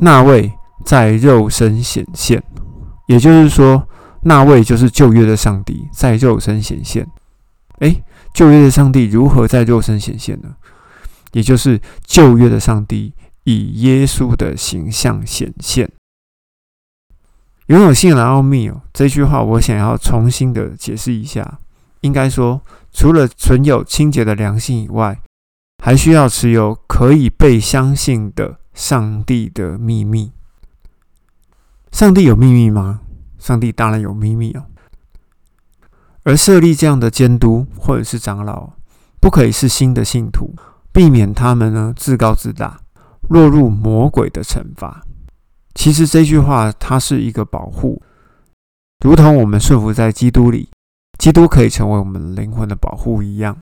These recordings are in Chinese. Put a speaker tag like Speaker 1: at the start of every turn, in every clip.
Speaker 1: 那位在肉身显现，也就是说，那位就是旧约的上帝在肉身显现。诶，旧约的上帝如何在肉身显现呢？也就是旧约的上帝以耶稣的形象显现。拥有信仰的奥秘哦，这句话我想要重新的解释一下。应该说，除了存有清洁的良心以外，还需要持有可以被相信的上帝的秘密。上帝有秘密吗？上帝当然有秘密哦。而设立这样的监督或者是长老，不可以是新的信徒，避免他们呢自高自大，落入魔鬼的惩罚。其实这句话它是一个保护，如同我们顺服在基督里，基督可以成为我们灵魂的保护一样。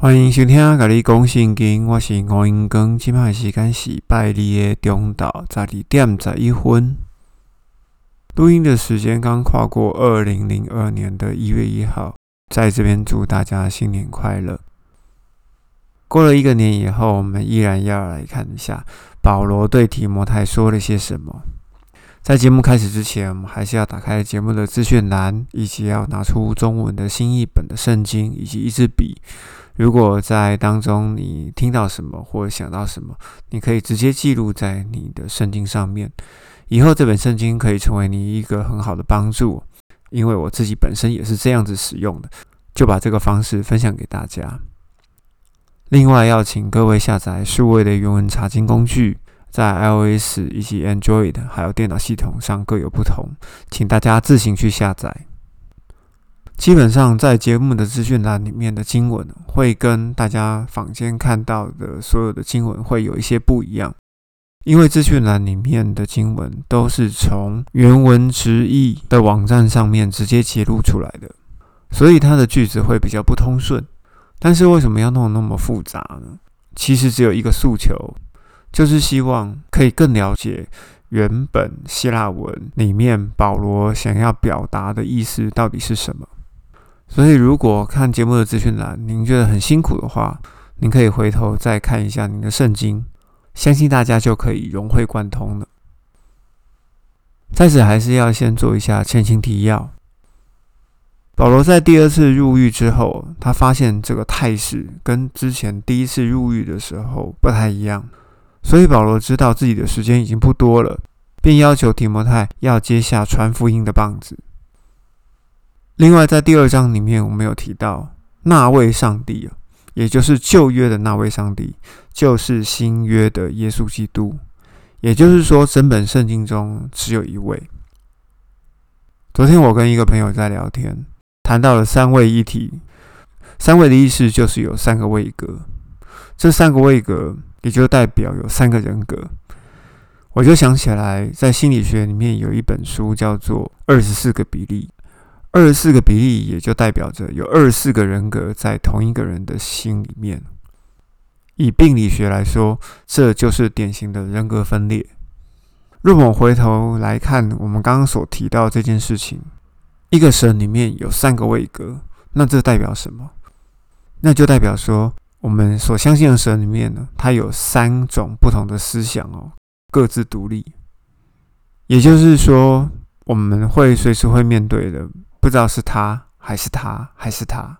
Speaker 1: 欢迎收听《甲你讲圣经》，我是吴英庚，今麦时间是拜二的中昼十二点十一分。录音的时间刚跨过二零零二年的一月一号，在这边祝大家新年快乐。过了一个年以后，我们依然要来看一下保罗对提摩太说了些什么。在节目开始之前，我们还是要打开节目的资讯栏，以及要拿出中文的新译本的圣经以及一支笔。如果在当中你听到什么或想到什么，你可以直接记录在你的圣经上面。以后这本圣经可以成为你一个很好的帮助，因为我自己本身也是这样子使用的，就把这个方式分享给大家。另外，要请各位下载数位的原文查经工具，在 iOS 以及 Android 还有电脑系统上各有不同，请大家自行去下载。基本上，在节目的资讯栏里面的经文，会跟大家坊间看到的所有的经文会有一些不一样，因为资讯栏里面的经文都是从原文直译的网站上面直接截录出来的，所以它的句子会比较不通顺。但是为什么要弄那么复杂呢？其实只有一个诉求，就是希望可以更了解原本希腊文里面保罗想要表达的意思到底是什么。所以，如果看节目的资讯栏，您觉得很辛苦的话，您可以回头再看一下您的圣经，相信大家就可以融会贯通了。在此，还是要先做一下前情提要。保罗在第二次入狱之后，他发现这个态势跟之前第一次入狱的时候不太一样，所以保罗知道自己的时间已经不多了，便要求提摩太要接下传福音的棒子。另外，在第二章里面，我们有提到那位上帝，也就是旧约的那位上帝，就是新约的耶稣基督。也就是说，整本圣经中只有一位。昨天我跟一个朋友在聊天，谈到了三位一体。三位的意思就是有三个位格，这三个位格也就代表有三个人格。我就想起来，在心理学里面有一本书叫做《二十四个比例》。二十四个比例也就代表着有二十四个人格在同一个人的心里面。以病理学来说，这就是典型的人格分裂。若我回头来看我们刚刚所提到这件事情，一个神里面有三个位格，那这代表什么？那就代表说，我们所相信的神里面呢，它有三种不同的思想哦，各自独立。也就是说，我们会随时会面对的。不知道是他还是他还是他，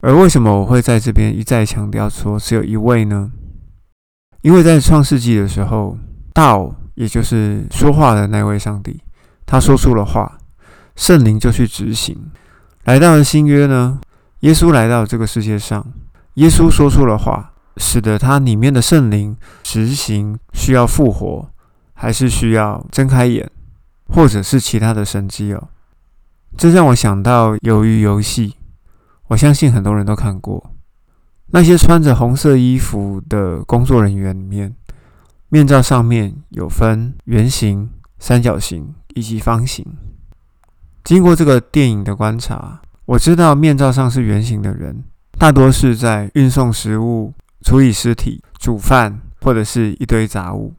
Speaker 1: 而为什么我会在这边一再强调说只有一位呢？因为在创世纪的时候，道也就是说话的那位上帝，他说出了话，圣灵就去执行。来到了新约呢，耶稣来到这个世界上，耶稣说出了话，使得他里面的圣灵执行，需要复活，还是需要睁开眼，或者是其他的神迹哦。这让我想到《鱿鱼游戏》，我相信很多人都看过。那些穿着红色衣服的工作人员里面，面罩上面有分圆形、三角形以及方形。经过这个电影的观察，我知道面罩上是圆形的人，大多是在运送食物、处理尸体、煮饭或者是一堆杂物；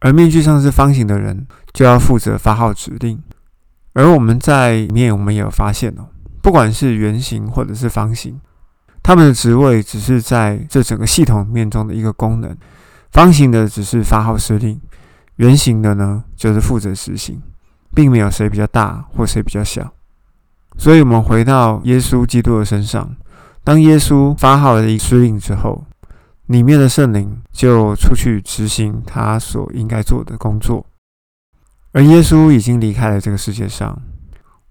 Speaker 1: 而面具上是方形的人，就要负责发号指令。而我们在里面，我们也有发现哦，不管是圆形或者是方形，他们的职位只是在这整个系统面中的一个功能，方形的只是发号施令，圆形的呢就是负责实行，并没有谁比较大或谁比较小。所以，我们回到耶稣基督的身上，当耶稣发号的一施令之后，里面的圣灵就出去执行他所应该做的工作。而耶稣已经离开了这个世界上，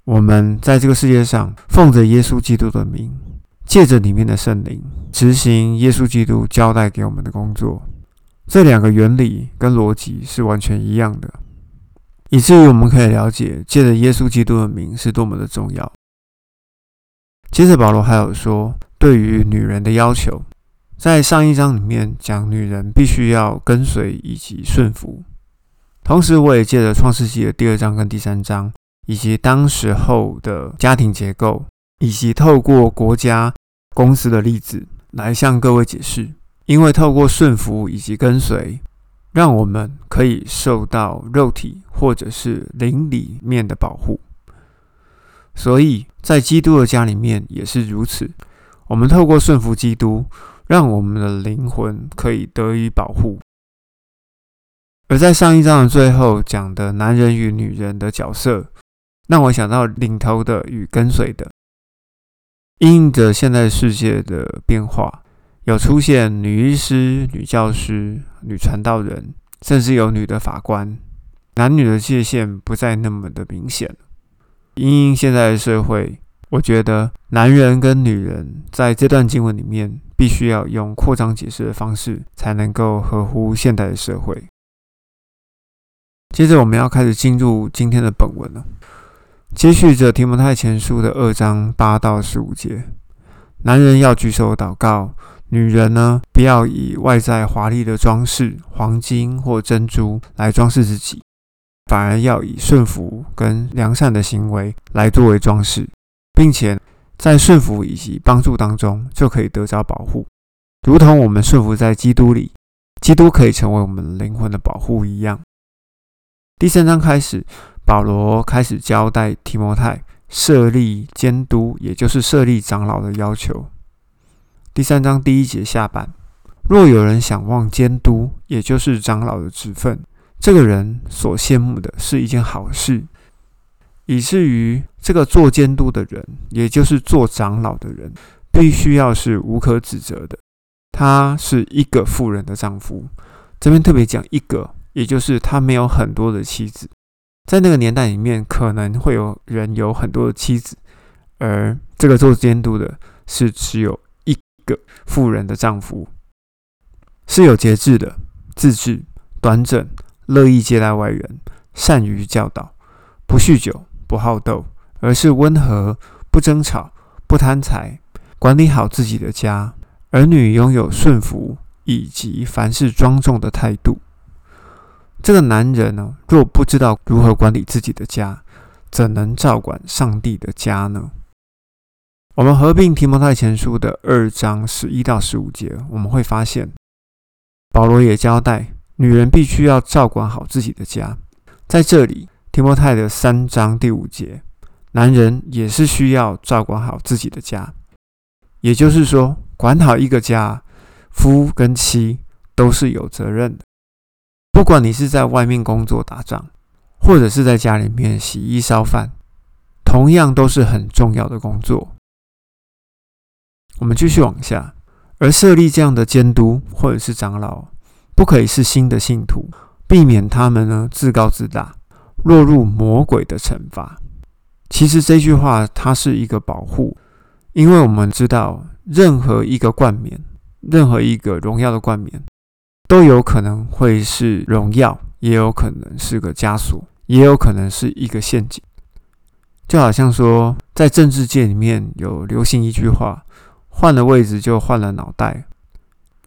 Speaker 1: 我们在这个世界上奉着耶稣基督的名，借着里面的圣灵执行耶稣基督交代给我们的工作。这两个原理跟逻辑是完全一样的，以至于我们可以了解借着耶稣基督的名是多么的重要。接着，保罗还有说，对于女人的要求，在上一章里面讲，女人必须要跟随以及顺服。同时，我也借着创世纪的第二章跟第三章，以及当时候的家庭结构，以及透过国家公司的例子，来向各位解释。因为透过顺服以及跟随，让我们可以受到肉体或者是灵里面的保护。所以在基督的家里面也是如此。我们透过顺服基督，让我们的灵魂可以得以保护。而在上一章的最后讲的男人与女人的角色，让我想到领头的与跟随的，因着现在世界的变化，有出现女医师、女教师、女传道人，甚至有女的法官，男女的界限不再那么的明显。因应现在的社会，我觉得男人跟女人在这段经文里面，必须要用扩张解释的方式，才能够合乎现代的社会。接着，我们要开始进入今天的本文了。接续着提摩太前书的二章八到十五节，男人要举手祷告，女人呢，不要以外在华丽的装饰、黄金或珍珠来装饰自己。反而要以顺服跟良善的行为来作为装饰，并且在顺服以及帮助当中就可以得着保护，如同我们顺服在基督里，基督可以成为我们灵魂的保护一样。第三章开始，保罗开始交代提摩太设立监督，也就是设立长老的要求。第三章第一节下半，若有人想望监督，也就是长老的职分。这个人所羡慕的是一件好事，以至于这个做监督的人，也就是做长老的人，必须要是无可指责的。他是一个富人的丈夫，这边特别讲一个，也就是他没有很多的妻子。在那个年代里面，可能会有人有很多的妻子，而这个做监督的是只有一个富人的丈夫，是有节制的、自制、端正。乐意接待外人，善于教导，不酗酒，不好斗，而是温和，不争吵，不贪财，管理好自己的家。儿女拥有顺服以及凡事庄重的态度。这个男人呢，若不知道如何管理自己的家，怎能照管上帝的家呢？我们合并提摩太前书的二章十一到十五节，我们会发现保罗也交代。女人必须要照管好自己的家，在这里，提摩太的三章第五节，男人也是需要照管好自己的家。也就是说，管好一个家，夫跟妻都是有责任的。不管你是在外面工作打仗，或者是在家里面洗衣烧饭，同样都是很重要的工作。我们继续往下，而设立这样的监督或者是长老。不可以是新的信徒，避免他们呢自高自大，落入魔鬼的惩罚。其实这句话它是一个保护，因为我们知道，任何一个冠冕，任何一个荣耀的冠冕，都有可能会是荣耀，也有可能是个枷锁，也有可能是一个陷阱。就好像说，在政治界里面有流行一句话：换了位置就换了脑袋。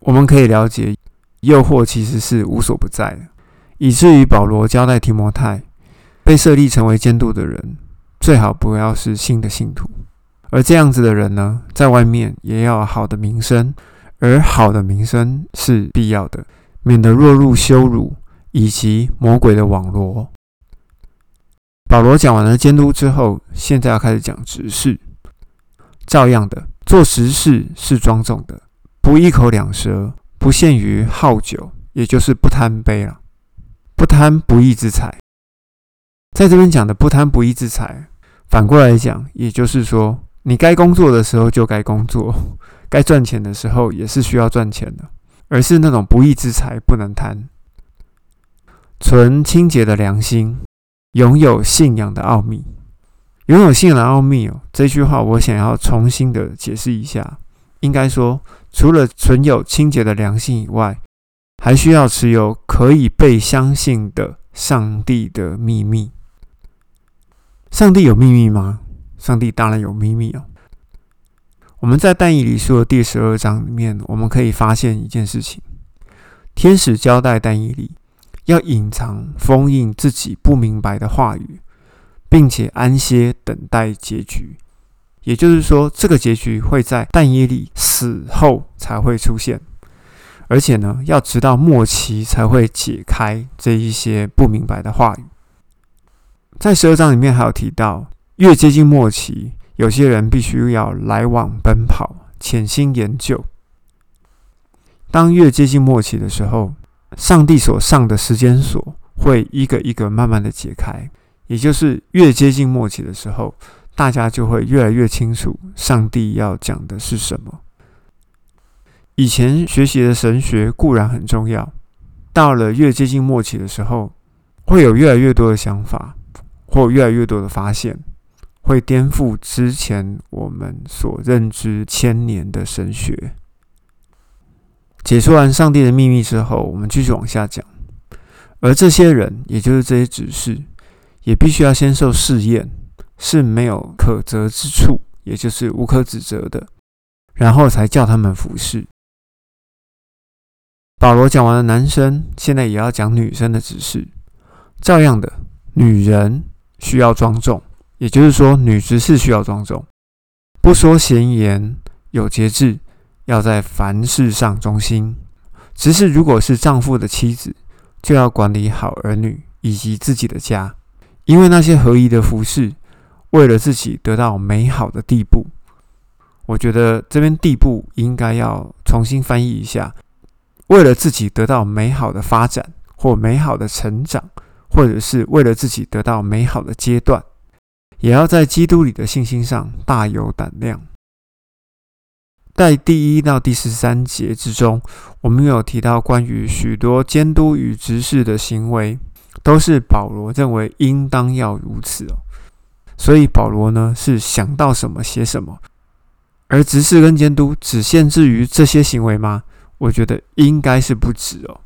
Speaker 1: 我们可以了解。诱惑其实是无所不在的，以至于保罗交代提摩太，被设立成为监督的人，最好不要是新的信徒，而这样子的人呢，在外面也要好的名声，而好的名声是必要的，免得落入羞辱以及魔鬼的网罗。保罗讲完了监督之后，现在要开始讲执事，照样的做实事是庄重的，不一口两舌。不限于好酒，也就是不贪杯了，不贪不义之财。在这边讲的不贪不义之财，反过来讲，也就是说，你该工作的时候就该工作，该赚钱的时候也是需要赚钱的，而是那种不义之财不能贪。存清洁的良心，拥有信仰的奥秘，拥有信仰的奥秘哦。这句话我想要重新的解释一下，应该说，除了存有清洁的良心以外，还需要持有可以被相信的上帝的秘密。上帝有秘密吗？上帝当然有秘密哦。我们在但以理书的第十二章里面，我们可以发现一件事情：天使交代但以理要隐藏、封印自己不明白的话语，并且安歇等待结局。也就是说，这个结局会在但以理死后才会出现。而且呢，要直到末期才会解开这一些不明白的话语。在十二章里面还有提到，越接近末期，有些人必须要来往奔跑，潜心研究。当越接近末期的时候，上帝所上的时间锁会一个一个慢慢的解开，也就是越接近末期的时候，大家就会越来越清楚上帝要讲的是什么。以前学习的神学固然很重要，到了越接近末期的时候，会有越来越多的想法，或越来越多的发现，会颠覆之前我们所认知千年的神学。解说完上帝的秘密之后，我们继续往下讲。而这些人，也就是这些指示，也必须要先受试验，是没有可责之处，也就是无可指责的，然后才叫他们服侍。保罗讲完了男生，现在也要讲女生的指示。照样的，女人需要庄重，也就是说，女执事需要庄重，不说闲言，有节制，要在凡事上忠心。执事如果是丈夫的妻子，就要管理好儿女以及自己的家，因为那些合宜的服饰，为了自己得到美好的地步。我觉得这边地步应该要重新翻译一下。为了自己得到美好的发展或美好的成长，或者是为了自己得到美好的阶段，也要在基督里的信心上大有胆量。在第一到第十三节之中，我们有提到关于许多监督与执事的行为，都是保罗认为应当要如此哦。所以保罗呢是想到什么写什么，而执事跟监督只限制于这些行为吗？我觉得应该是不止哦，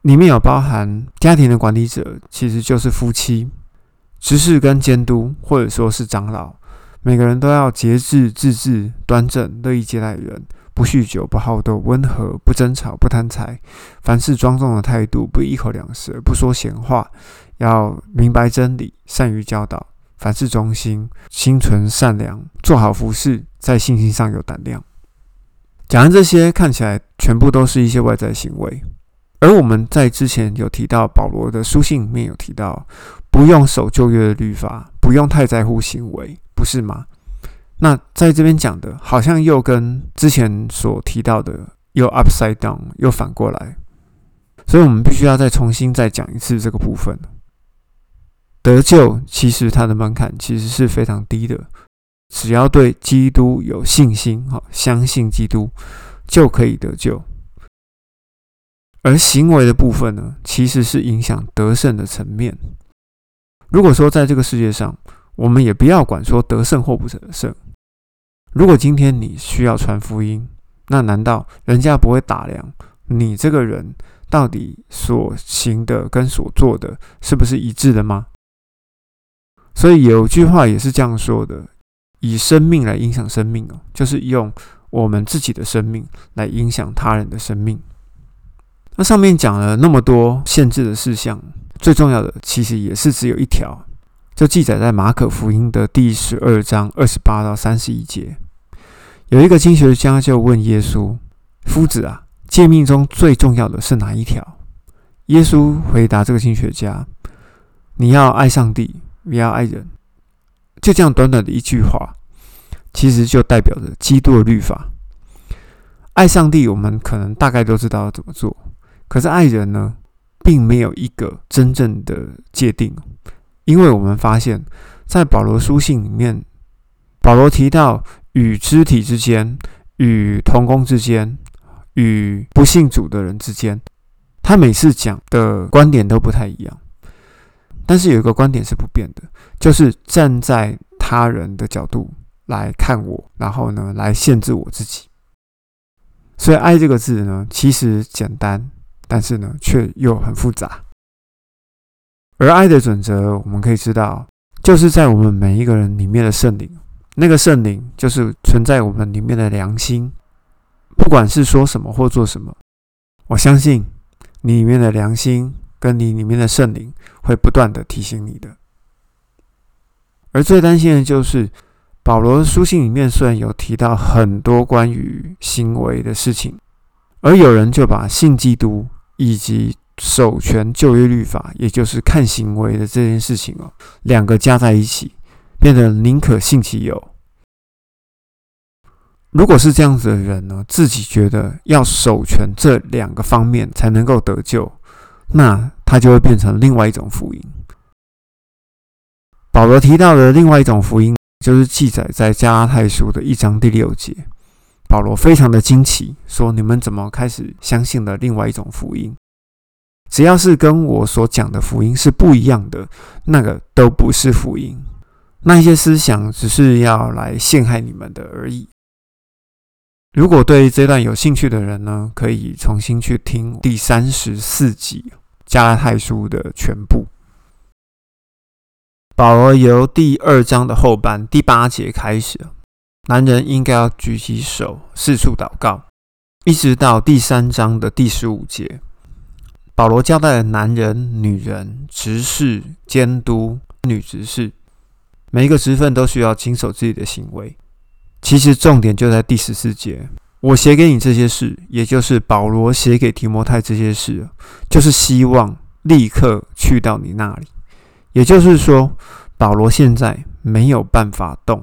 Speaker 1: 里面有包含家庭的管理者，其实就是夫妻、执事跟监督，或者说是长老，每个人都要节制、自制、端正、乐意接待人，不酗酒、不好斗、温和、不争吵、不贪财，凡事庄重的态度，不一口两舌，不说闲话，要明白真理，善于教导，凡事忠心，心存善良，做好服饰，在信心上有胆量。讲完这些，看起来全部都是一些外在行为，而我们在之前有提到，保罗的书信里面有提到，不用守旧约的律法，不用太在乎行为，不是吗？那在这边讲的，好像又跟之前所提到的又 upside down，又反过来，所以我们必须要再重新再讲一次这个部分。得救其实它的门槛其实是非常低的。只要对基督有信心，哈，相信基督就可以得救。而行为的部分呢，其实是影响得胜的层面。如果说在这个世界上，我们也不要管说得胜或不得胜。如果今天你需要传福音，那难道人家不会打量你这个人到底所行的跟所做的是不是一致的吗？所以有句话也是这样说的。以生命来影响生命哦，就是用我们自己的生命来影响他人的生命。那上面讲了那么多限制的事项，最重要的其实也是只有一条，就记载在马可福音的第十二章二十八到三十一节。有一个经学家就问耶稣：“夫子啊，诫命中最重要的是哪一条？”耶稣回答这个经学家：“你要爱上帝，也要爱人。”就这样短短的一句话，其实就代表着基督的律法。爱上帝，我们可能大概都知道要怎么做。可是爱人呢，并没有一个真正的界定，因为我们发现，在保罗书信里面，保罗提到与肢体之间、与同工之间、与不信主的人之间，他每次讲的观点都不太一样。但是有一个观点是不变的，就是站在他人的角度来看我，然后呢，来限制我自己。所以“爱”这个字呢，其实简单，但是呢，却又很复杂。而爱的准则，我们可以知道，就是在我们每一个人里面的圣灵，那个圣灵就是存在我们里面的良心。不管是说什么或做什么，我相信你里面的良心。跟你里面的圣灵会不断的提醒你的，而最担心的就是保罗的书信里面虽然有提到很多关于行为的事情，而有人就把信基督以及守全就业律法，也就是看行为的这件事情哦，两个加在一起，变得宁可信其有。如果是这样子的人呢，自己觉得要守全这两个方面才能够得救。那他就会变成另外一种福音。保罗提到的另外一种福音，就是记载在加拉太书的一章第六节。保罗非常的惊奇，说：“你们怎么开始相信了另外一种福音？只要是跟我所讲的福音是不一样的，那个都不是福音。那些思想只是要来陷害你们的而已。”如果对这段有兴趣的人呢，可以重新去听第三十四集。加拉太书的全部，保罗由第二章的后半第八节开始，男人应该要举起手四处祷告，一直到第三章的第十五节，保罗交代了男人、女人、执事、监督、女执事，每一个职分都需要经守自己的行为。其实重点就在第十四节。我写给你这些事，也就是保罗写给提摩太这些事，就是希望立刻去到你那里。也就是说，保罗现在没有办法动。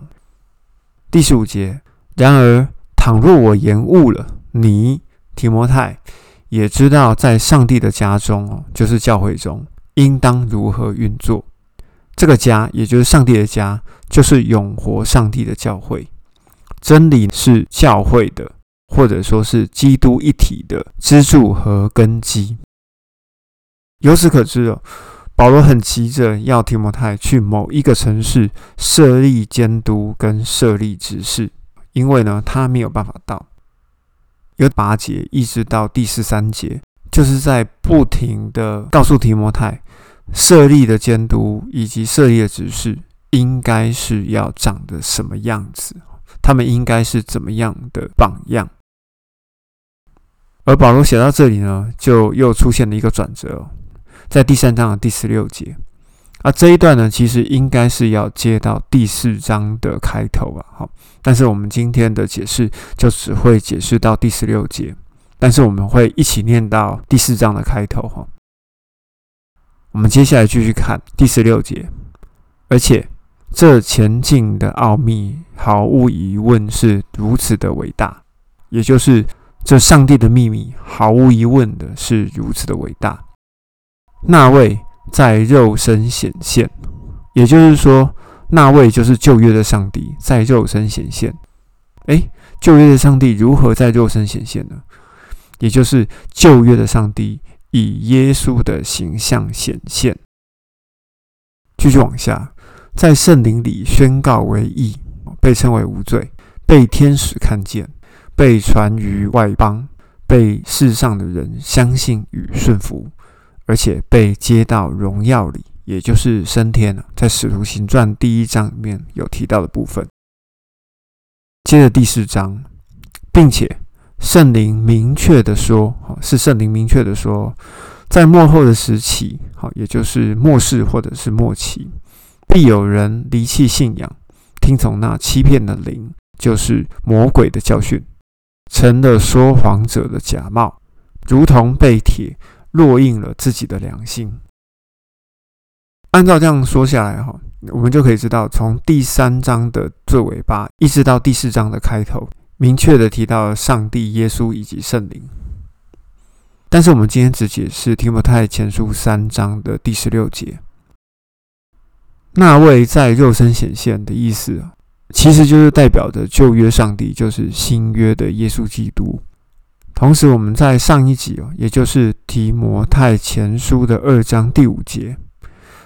Speaker 1: 第十五节，然而倘若我延误了，你提摩太也知道，在上帝的家中哦，就是教会中，应当如何运作。这个家，也就是上帝的家，就是永活上帝的教会。真理是教会的。或者说是基督一体的支柱和根基。由此可知哦，保罗很急着要提摩太去某一个城市设立监督跟设立执事，因为呢，他没有办法到。由八节一直到第十三节，就是在不停的告诉提摩太，设立的监督以及设立的执事应该是要长得什么样子，他们应该是怎么样的榜样。而保罗写到这里呢，就又出现了一个转折，在第三章的第十六节。啊，这一段呢，其实应该是要接到第四章的开头啊。好，但是我们今天的解释就只会解释到第十六节，但是我们会一起念到第四章的开头哈。我们接下来继续看第十六节，而且这前进的奥秘毫无疑问是如此的伟大，也就是。这上帝的秘密，毫无疑问的是如此的伟大。那位在肉身显现，也就是说，那位就是旧约的上帝在肉身显现。诶，旧约的上帝如何在肉身显现呢？也就是旧约的上帝以耶稣的形象显现。继续往下，在圣灵里宣告为义，被称为无罪，被天使看见。被传于外邦，被世上的人相信与顺服，而且被接到荣耀里，也就是升天了。在使徒行传第一章里面有提到的部分。接着第四章，并且圣灵明确的说，是圣灵明确的说，在末后的时期，好也就是末世或者是末期，必有人离弃信仰，听从那欺骗的灵，就是魔鬼的教训。成了说谎者的假冒，如同被铁烙印了自己的良心。按照这样说下来，哈，我们就可以知道，从第三章的最尾巴，一直到第四章的开头，明确的提到了上帝、耶稣以及圣灵。但是我们今天只解释提摩太前书三章的第十六节。那位在肉身显现的意思，其实就是代表着旧约上帝，就是新约的耶稣基督。同时，我们在上一集哦，也就是提摩太前书的二章第五节，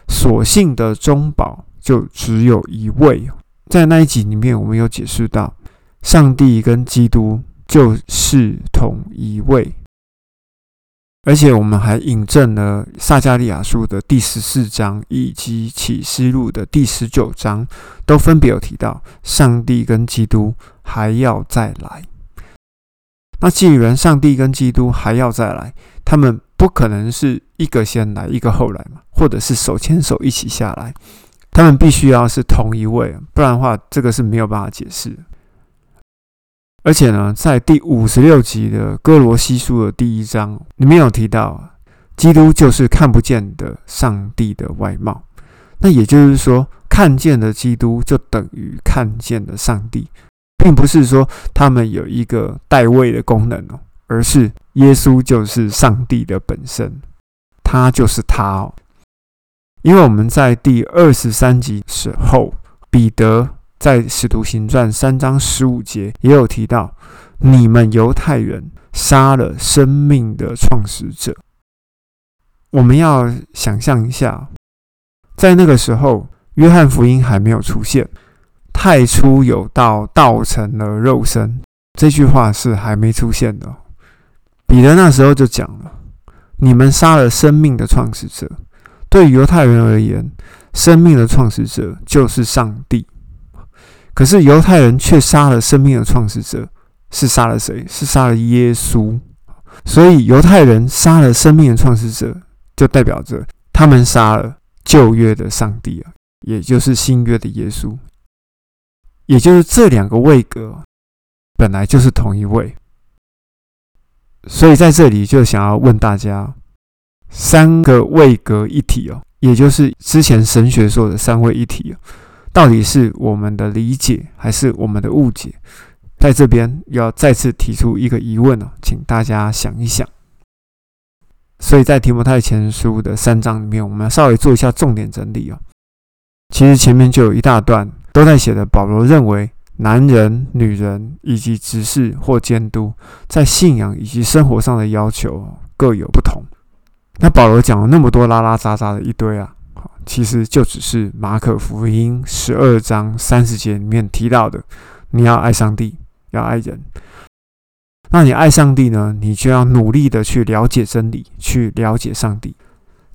Speaker 1: 所信的中保就只有一位。在那一集里面，我们有解释到，上帝跟基督就是同一位。而且我们还引证了撒加利亚书的第十四章以及启示录的第十九章，都分别有提到上帝跟基督还要再来。那既然上帝跟基督还要再来，他们不可能是一个先来，一个后来嘛，或者是手牵手一起下来，他们必须要是同一位，不然的话，这个是没有办法解释。而且呢，在第五十六集的哥罗西书的第一章里面有提到，基督就是看不见的上帝的外貌。那也就是说，看见的基督就等于看见的上帝，并不是说他们有一个代位的功能哦，而是耶稣就是上帝的本身，他就是他哦。因为我们在第二十三集时候，彼得。在《使徒行传》三章十五节也有提到，你们犹太人杀了生命的创始者。我们要想象一下，在那个时候，约翰福音还没有出现，“太初有道，道成了肉身”这句话是还没出现的。彼得那时候就讲了：“你们杀了生命的创始者。”对犹太人而言，生命的创始者就是上帝。可是犹太人却杀了生命的创始者，是杀了谁？是杀了耶稣。所以犹太人杀了生命的创始者，就代表着他们杀了旧约的上帝啊，也就是新约的耶稣。也就是这两个位格本来就是同一位。所以在这里就想要问大家：三个位格一体哦，也就是之前神学说的三位一体哦。到底是我们的理解还是我们的误解？在这边要再次提出一个疑问哦，请大家想一想。所以在提摩太前书的三章里面，我们要稍微做一下重点整理哦。其实前面就有一大段都在写的，保罗认为男人、女人以及执事或监督在信仰以及生活上的要求各有不同。那保罗讲了那么多拉拉杂杂的一堆啊。其实就只是马可福音十二章三十节里面提到的，你要爱上帝，要爱人。那你爱上帝呢？你就要努力的去了解真理，去了解上帝。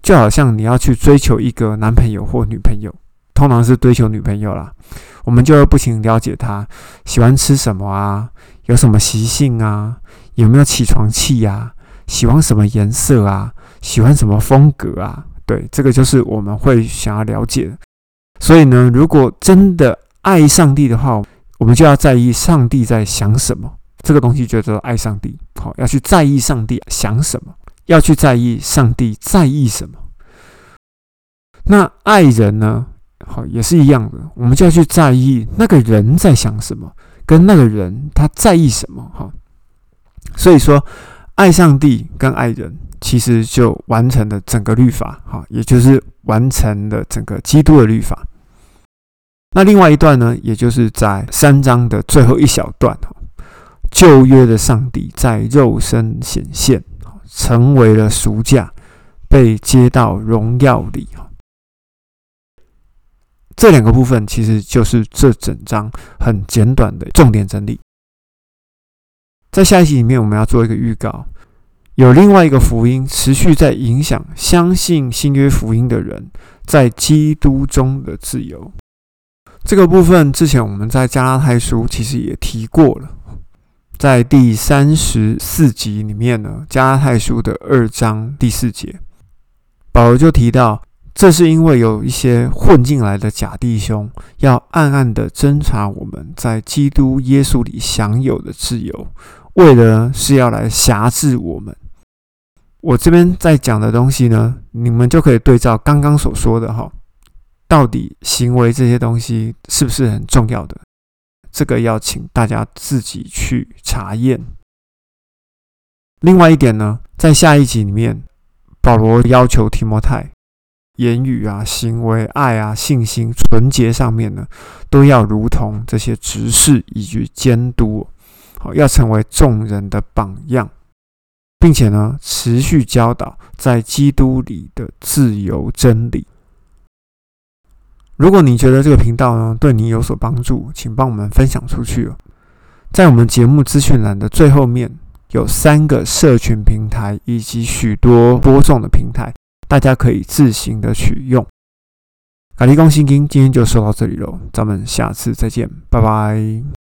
Speaker 1: 就好像你要去追求一个男朋友或女朋友，通常是追求女朋友啦，我们就要不停了解他喜欢吃什么啊，有什么习性啊，有没有起床气呀，喜欢什么颜色啊，喜欢什么风格啊。对，这个就是我们会想要了解的。所以呢，如果真的爱上帝的话，我们就要在意上帝在想什么。这个东西叫做爱上帝。好，要去在意上帝想什么，要去在意上帝在意什么。那爱人呢？好，也是一样的，我们就要去在意那个人在想什么，跟那个人他在意什么。哈，所以说，爱上帝跟爱人。其实就完成了整个律法，哈，也就是完成了整个基督的律法。那另外一段呢，也就是在三章的最后一小段，哈，旧约的上帝在肉身显现，成为了赎价，被接到荣耀里，哈。这两个部分其实就是这整章很简短的重点整理。在下一集里面，我们要做一个预告。有另外一个福音持续在影响相信新约福音的人在基督中的自由。这个部分之前我们在加拉太书其实也提过了，在第三十四集里面呢，加拉太书的二章第四节，保罗就提到，这是因为有一些混进来的假弟兄，要暗暗的侦查我们在基督耶稣里享有的自由，为的是要来辖制我们。我这边在讲的东西呢，你们就可以对照刚刚所说的哈，到底行为这些东西是不是很重要的？这个要请大家自己去查验。另外一点呢，在下一集里面，保罗要求提摩太，言语啊、行为、爱啊、信心、纯洁上面呢，都要如同这些执事以及监督，好，要成为众人的榜样，并且呢，持续教导在基督里的自由真理。如果你觉得这个频道呢对你有所帮助，请帮我们分享出去哦。在我们节目资讯栏的最后面。有三个社群平台以及许多播送的平台，大家可以自行的取用。咖喱公心经今天就说到这里喽，咱们下次再见，拜拜。